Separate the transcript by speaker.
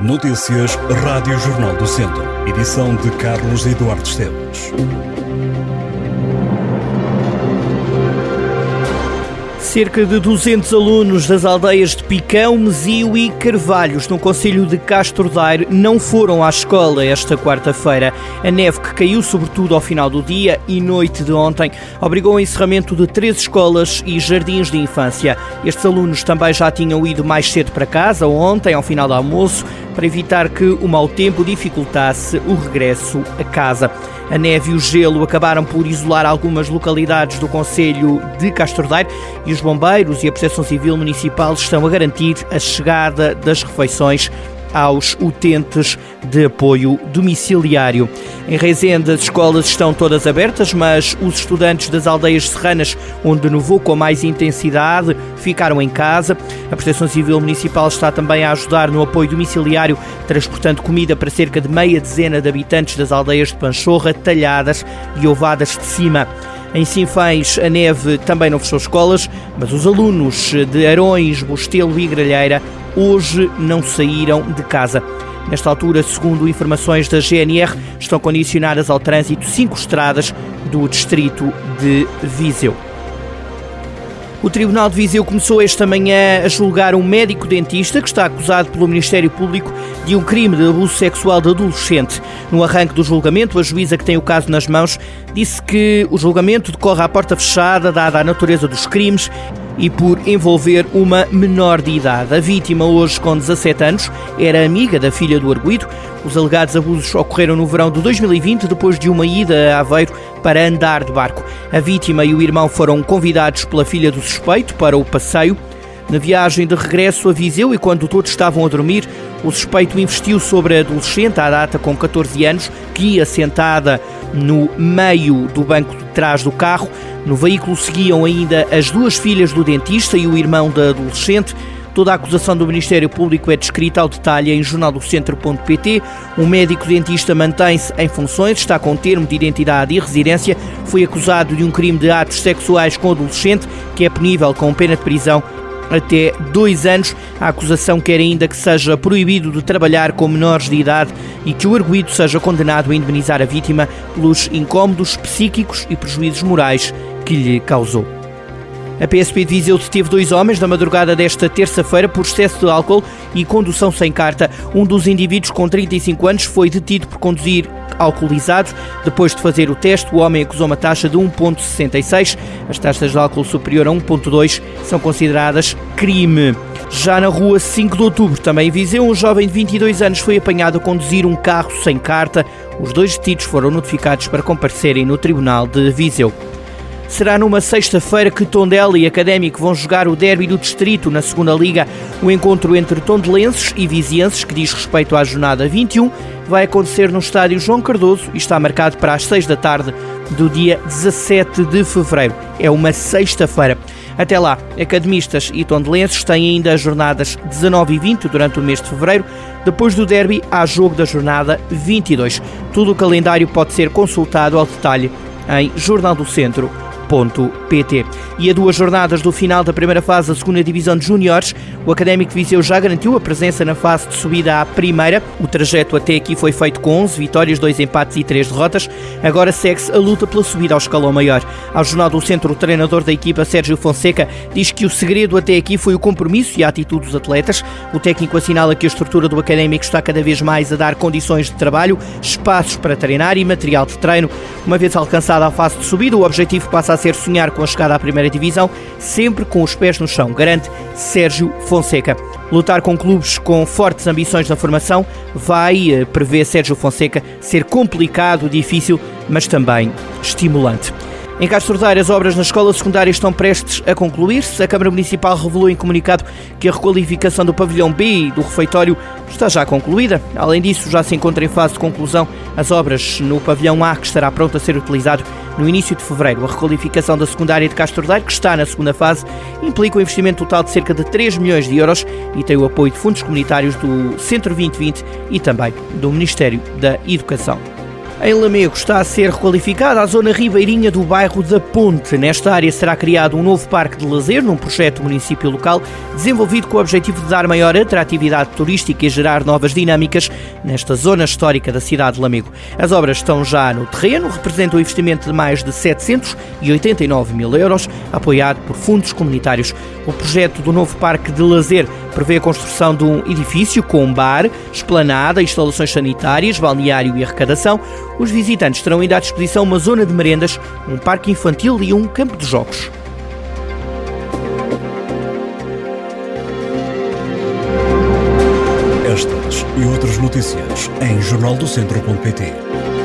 Speaker 1: Notícias Rádio Jornal do Centro. Edição de Carlos Eduardo Esteves.
Speaker 2: Cerca de 200 alunos das aldeias de Picão, Mesio e Carvalhos, no Conselho de Castro Daire, não foram à escola esta quarta-feira. A neve que caiu sobretudo ao final do dia e noite de ontem obrigou ao encerramento de três escolas e jardins de infância. Estes alunos também já tinham ido mais cedo para casa ontem, ao final do almoço, para evitar que o mau tempo dificultasse o regresso a casa. A neve e o gelo acabaram por isolar algumas localidades do Conselho de Castordeiro e os bombeiros e a Proteção Civil Municipal estão a garantir a chegada das refeições aos utentes de apoio domiciliário. Em Rezende, as escolas estão todas abertas, mas os estudantes das aldeias serranas, onde nevou com mais intensidade, ficaram em casa. A Proteção Civil Municipal está também a ajudar no apoio domiciliário, transportando comida para cerca de meia dezena de habitantes das aldeias de Panchorra, Talhadas e Ovadas de Cima. Em Sinfães, a neve também não fechou escolas, mas os alunos de Arões, Bostelo e Gralheira hoje não saíram de casa. Nesta altura, segundo informações da GNR, estão condicionadas ao trânsito cinco estradas do distrito de Viseu. O Tribunal de Viseu começou esta manhã a julgar um médico dentista que está acusado pelo Ministério Público de um crime de abuso sexual de adolescente. No arranque do julgamento, a juíza que tem o caso nas mãos disse que o julgamento decorre à porta fechada, dada a natureza dos crimes e por envolver uma menor de idade. A vítima, hoje com 17 anos, era amiga da filha do arguído. Os alegados abusos ocorreram no verão de 2020, depois de uma ida a Aveiro para andar de barco. A vítima e o irmão foram convidados pela filha do suspeito para o passeio. Na viagem de regresso a Viseu e quando todos estavam a dormir, o suspeito investiu sobre a adolescente, à data com 14 anos, que ia sentada no meio do banco de trás do carro. No veículo seguiam ainda as duas filhas do dentista e o irmão da adolescente. Toda a acusação do Ministério Público é descrita ao detalhe em jornaldocentro.pt. O médico dentista mantém-se em funções, está com termo de identidade e residência, foi acusado de um crime de atos sexuais com adolescente, que é punível com pena de prisão até dois anos. A acusação quer ainda que seja proibido de trabalhar com menores de idade e que o arguído seja condenado a indemnizar a vítima pelos incômodos psíquicos e prejuízos morais que lhe causou. A PSP Viseu deteve dois homens na madrugada desta terça-feira por excesso de álcool e condução sem carta. Um dos indivíduos com 35 anos foi detido por conduzir alcoolizado. Depois de fazer o teste, o homem acusou uma taxa de 1,66. As taxas de álcool superior a 1,2 são consideradas crime. Já na rua 5 de outubro, também em Viseu, um jovem de 22 anos foi apanhado a conduzir um carro sem carta. Os dois detidos foram notificados para comparecerem no Tribunal de Viseu. Será numa sexta-feira que Tondela e Académico vão jogar o derby do Distrito na segunda Liga. O encontro entre tondelenses e vizienses, que diz respeito à jornada 21, vai acontecer no estádio João Cardoso e está marcado para as 6 da tarde do dia 17 de fevereiro. É uma sexta-feira. Até lá, academistas e tondelenses têm ainda as jornadas 19 e 20 durante o mês de fevereiro. Depois do derby, há jogo da jornada 22. Todo o calendário pode ser consultado ao detalhe em Jornal do Centro pt E a duas jornadas do final da primeira fase da segunda divisão de júniores, o Académico Viseu já garantiu a presença na fase de subida à primeira. O trajeto até aqui foi feito com 11 vitórias, 2 empates e 3 derrotas. Agora segue-se a luta pela subida ao escalão maior. Ao Jornal do Centro, o treinador da equipa, Sérgio Fonseca, diz que o segredo até aqui foi o compromisso e a atitude dos atletas. O técnico assinala que a estrutura do Académico está cada vez mais a dar condições de trabalho, espaços para treinar e material de treino. Uma vez alcançada a fase de subida, o objetivo passa a ser sonhar com a chegada à primeira divisão, sempre com os pés no chão, garante Sérgio Fonseca. Lutar com clubes com fortes ambições na formação vai, eh, prevê Sérgio Fonseca, ser complicado, difícil, mas também estimulante. Em Castro Daire, as obras na escola secundária estão prestes a concluir-se. A Câmara Municipal revelou em comunicado que a requalificação do pavilhão B e do refeitório está já concluída. Além disso, já se encontra em fase de conclusão as obras no pavilhão A, que estará pronto a ser utilizado no início de fevereiro. A requalificação da secundária de Castro Daire, que está na segunda fase, implica um investimento total de cerca de 3 milhões de euros e tem o apoio de fundos comunitários do Centro 2020 e também do Ministério da Educação. Em Lamego está a ser requalificada a zona ribeirinha do bairro da Ponte. Nesta área será criado um novo parque de lazer num projeto município local desenvolvido com o objetivo de dar maior atratividade turística e gerar novas dinâmicas nesta zona histórica da cidade de Lamego. As obras estão já no terreno, representam um investimento de mais de 789 mil euros, apoiado por fundos comunitários. O projeto do novo parque de lazer prevê a construção de um edifício com bar, esplanada, instalações sanitárias, balneário e arrecadação. Os visitantes terão ainda à disposição uma zona de merendas, um parque infantil e um campo de jogos.
Speaker 1: Estas e outras notícias em jornaldocentro.pt